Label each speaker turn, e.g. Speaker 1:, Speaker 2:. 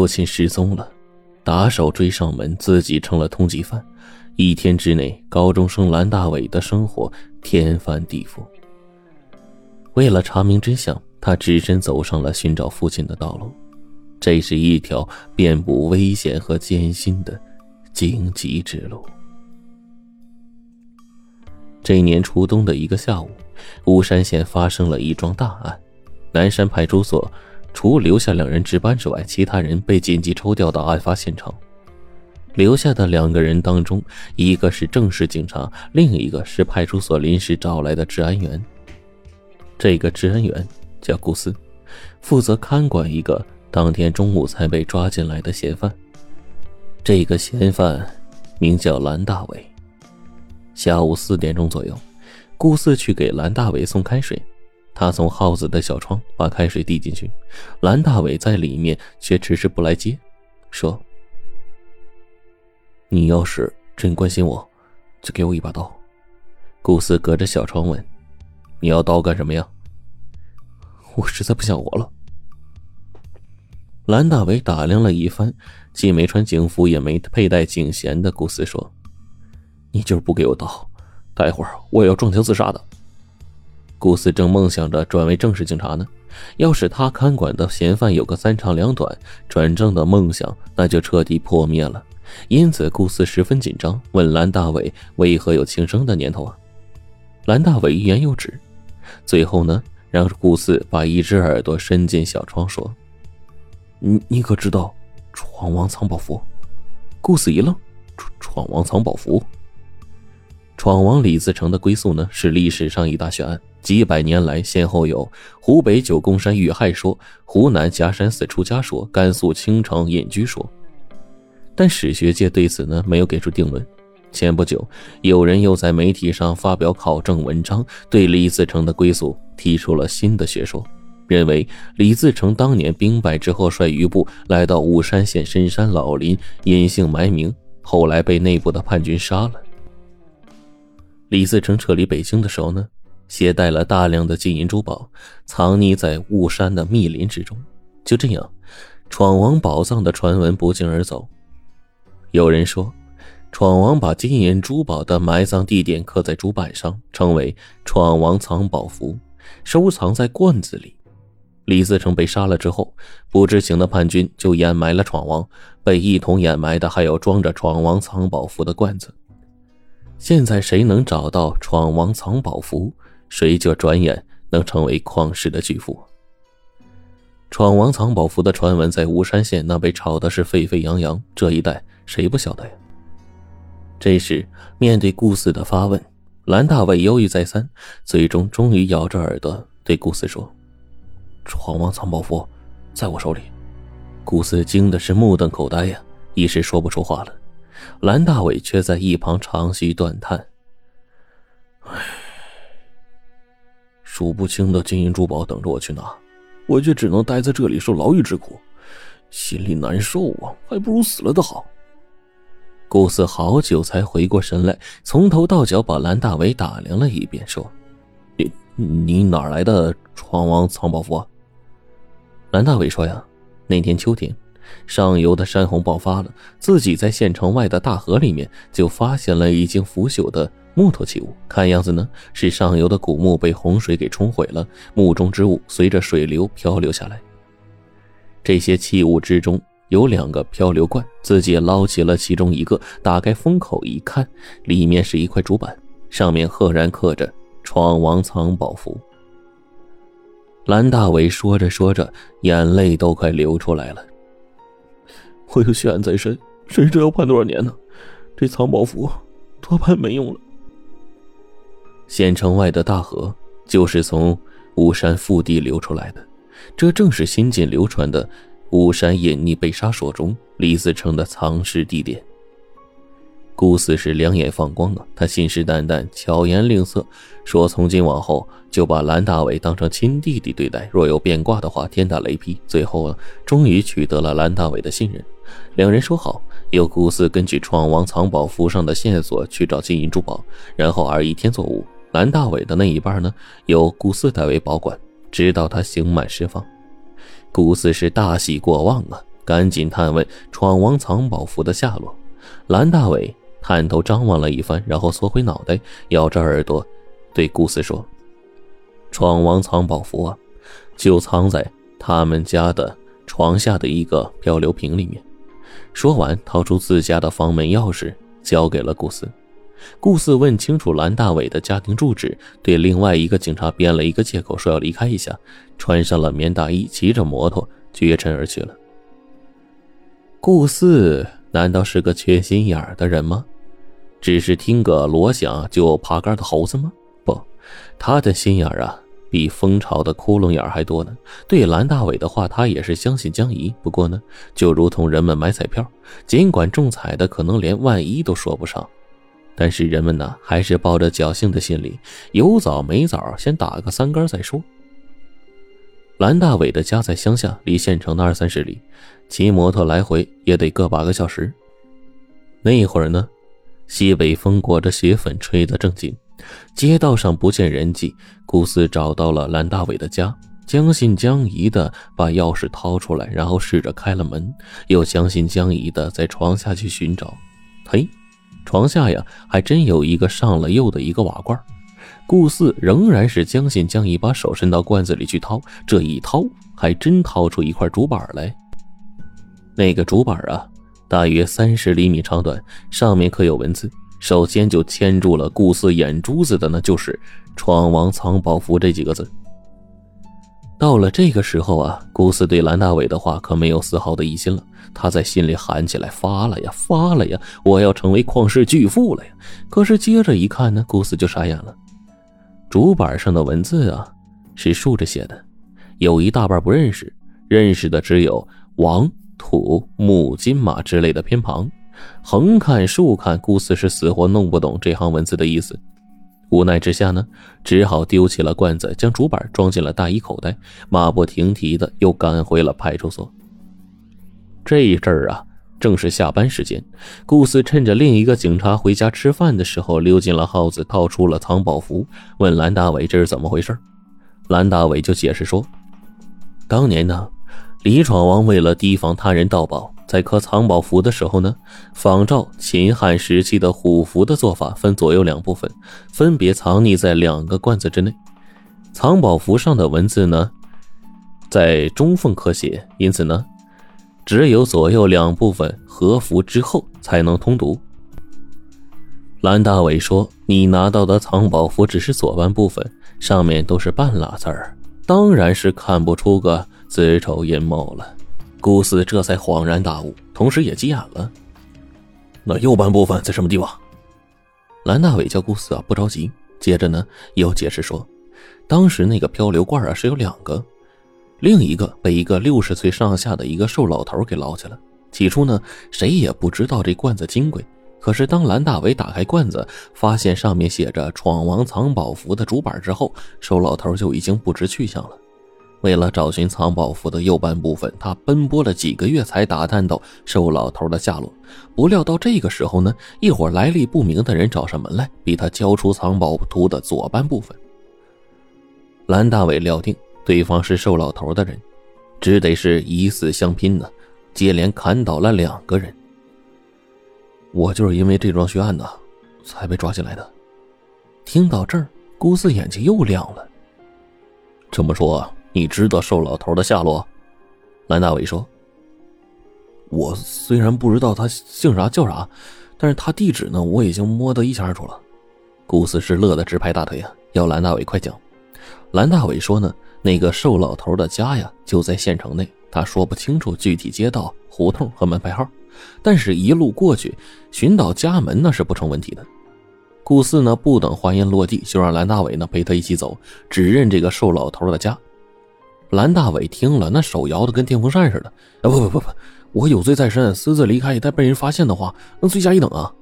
Speaker 1: 父亲失踪了，打手追上门，自己成了通缉犯。一天之内，高中生蓝大伟的生活天翻地覆。为了查明真相，他只身走上了寻找父亲的道路。这是一条遍布危险和艰辛的荆棘之路。这年初冬的一个下午，巫山县发生了一桩大案。南山派出所除留下两人值班之外，其他人被紧急抽调到案发现场。留下的两个人当中，一个是正式警察，另一个是派出所临时找来的治安员。这个治安员叫顾思，负责看管一个当天中午才被抓进来的嫌犯。这个嫌犯名叫蓝大伟。下午四点钟左右，顾四去给蓝大伟送开水，他从耗子的小窗把开水递进去，蓝大伟在里面却迟迟不来接，说。你要是真关心我，就给我一把刀。顾思隔着小窗问：“你要刀干什么呀？”我实在不想活了。蓝大伟打量了一番，既没穿警服也没佩戴警衔的顾思说：“你就是不给我刀，待会儿我也要撞墙自杀的。”顾四正梦想着转为正式警察呢，要是他看管的嫌犯有个三长两短，转正的梦想那就彻底破灭了。因此，顾四十分紧张，问蓝大伟为何有轻生的念头啊？蓝大伟欲言又止，最后呢，让顾四把一只耳朵伸进小窗，说：“你你可知道闯王藏宝符？”顾四一愣：“闯王藏宝符？”闯王李自成的归宿呢，是历史上一大悬案，几百年来先后有湖北九宫山遇害说、湖南夹山寺出家说、甘肃青城隐居说。但史学界对此呢没有给出定论。前不久，有人又在媒体上发表考证文章，对李自成的归宿提出了新的学说，认为李自成当年兵败之后率余部来到武山县深山老林隐姓埋名，后来被内部的叛军杀了。李自成撤离北京的时候呢，携带了大量的金银珠宝，藏匿在雾山的密林之中。就这样，闯王宝藏的传闻不胫而走。有人说，闯王把金银珠宝的埋葬地点刻在竹板上，称为“闯王藏宝符”，收藏在罐子里。李自成被杀了之后，不知情的叛军就掩埋了闯王，被一同掩埋的还有装着闯王藏宝符的罐子。现在谁能找到闯王藏宝符，谁就转眼能成为旷世的巨富。闯王藏宝符的传闻在巫山县那被炒的是沸沸扬扬，这一带。谁不晓得呀？这时，面对顾四的发问，蓝大伟犹豫再三，最终终于咬着耳朵对顾四说：“闯王藏宝符在我手里。”顾四惊的是目瞪口呆呀，一时说不出话了。蓝大伟却在一旁长吁短叹：“唉，数不清的金银珠宝等着我去拿，我却只能待在这里受牢狱之苦，心里难受啊，还不如死了的好。”顾四好久才回过神来，从头到脚把蓝大伟打量了一遍，说：“你你哪来的闯王藏宝符？”蓝大伟说：“呀，那天秋天，上游的山洪爆发了，自己在县城外的大河里面就发现了已经腐朽的木头器物，看样子呢是上游的古墓被洪水给冲毁了，墓中之物随着水流漂流下来。这些器物之中。”有两个漂流罐，自己捞起了其中一个，打开封口一看，里面是一块竹板，上面赫然刻着“闯王藏宝符”。蓝大伟说着说着，眼泪都快流出来了。我有血案在身，谁知道判多少年呢？这藏宝符多半没用了。县城外的大河就是从巫山腹地流出来的，这正是新近流传的。巫山隐匿被杀说中，李自成的藏尸地点。顾四是两眼放光啊，他信誓旦旦、巧言令色，说从今往后就把蓝大伟当成亲弟弟对待，若有变卦的话，天打雷劈。最后啊，终于取得了蓝大伟的信任。两人说好，由顾四根据闯王藏宝符上的线索去找金银珠宝，然后二一天作五，蓝大伟的那一半呢，由顾四代为保管，直到他刑满释放。顾四是大喜过望啊，赶紧探问闯王藏宝符的下落。蓝大伟探头张望了一番，然后缩回脑袋，咬着耳朵，对顾四说：“闯王藏宝符啊，就藏在他们家的床下的一个漂流瓶里面。”说完，掏出自家的房门钥匙，交给了顾四。顾四问清楚蓝大伟的家庭住址，对另外一个警察编了一个借口，说要离开一下，穿上了棉大衣，骑着摩托绝尘而去了。顾四难道是个缺心眼儿的人吗？只是听个锣响就爬杆的猴子吗？不，他的心眼儿啊，比蜂巢的窟窿眼儿还多呢。对蓝大伟的话，他也是将信将疑。不过呢，就如同人们买彩票，尽管中彩的可能连万一都说不上。但是人们呢，还是抱着侥幸的心理，有枣没枣，先打个三杆再说。蓝大伟的家在乡下，离县城的二三十里，骑摩托来回也得个把个小时。那会儿呢，西北风裹着雪粉吹得正紧，街道上不见人迹。顾四找到了蓝大伟的家，将信将疑的把钥匙掏出来，然后试着开了门，又将信将疑的在床下去寻找。嘿。床下呀，还真有一个上了釉的一个瓦罐。顾四仍然是将信将疑，把手伸到罐子里去掏。这一掏，还真掏出一块竹板来。那个竹板啊，大约三十厘米长短，上面刻有文字。首先就牵住了顾四眼珠子的呢，就是“闯王藏宝符”这几个字。到了这个时候啊，顾四对蓝大伟的话可没有丝毫的疑心了。他在心里喊起来：“发了呀，发了呀！我要成为旷世巨富了呀！”可是接着一看呢，顾四就傻眼了。竹板上的文字啊，是竖着写的，有一大半不认识，认识的只有王、土、木、金、马之类的偏旁。横看竖看，顾四是死活弄不懂这行文字的意思。无奈之下呢，只好丢弃了罐子，将竹板装进了大衣口袋，马不停蹄的又赶回了派出所。这一阵儿啊，正是下班时间，顾四趁着另一个警察回家吃饭的时候，溜进了耗子，掏出了藏宝符，问蓝大伟这是怎么回事。蓝大伟就解释说，当年呢，李闯王为了提防他人盗宝。在刻藏宝符的时候呢，仿照秦汉时期的虎符的做法，分左右两部分，分别藏匿在两个罐子之内。藏宝符上的文字呢，在中缝刻写，因此呢，只有左右两部分合符之后才能通读。蓝大伟说：“你拿到的藏宝符只是左半部分，上面都是半拉字儿，当然是看不出个子丑寅卯了。”顾四这才恍然大悟，同时也急眼了。那右半部分在什么地方？蓝大伟叫顾四啊，不着急。接着呢，又解释说，当时那个漂流罐啊是有两个，另一个被一个六十岁上下的一个瘦老头给捞去了。起初呢，谁也不知道这罐子金贵。可是当蓝大伟打开罐子，发现上面写着“闯王藏宝符”的主板之后，瘦老头就已经不知去向了。为了找寻藏宝符的右半部分，他奔波了几个月才打探到瘦老头的下落。不料到这个时候呢，一伙来历不明的人找上门来，逼他交出藏宝图的左半部分。蓝大伟料定对方是瘦老头的人，只得是以死相拼呢，接连砍倒了两个人。我就是因为这桩血案呢，才被抓进来的。听到这儿，顾四眼睛又亮了。这么说。你知道瘦老头的下落？蓝大伟说：“我虽然不知道他姓啥叫啥，但是他地址呢，我已经摸得一清二楚了。”顾思是乐得直拍大腿啊，要蓝大伟快讲。蓝大伟说呢，那个瘦老头的家呀，就在县城内，他说不清楚具体街道、胡同和门牌号，但是一路过去寻到家门那是不成问题的。顾四呢，不等话音落地，就让蓝大伟呢陪他一起走，指认这个瘦老头的家。蓝大伟听了，那手摇的跟电风扇似的。啊，不不不不，我有罪在身，私自离开，一旦被人发现的话，那罪加一等啊！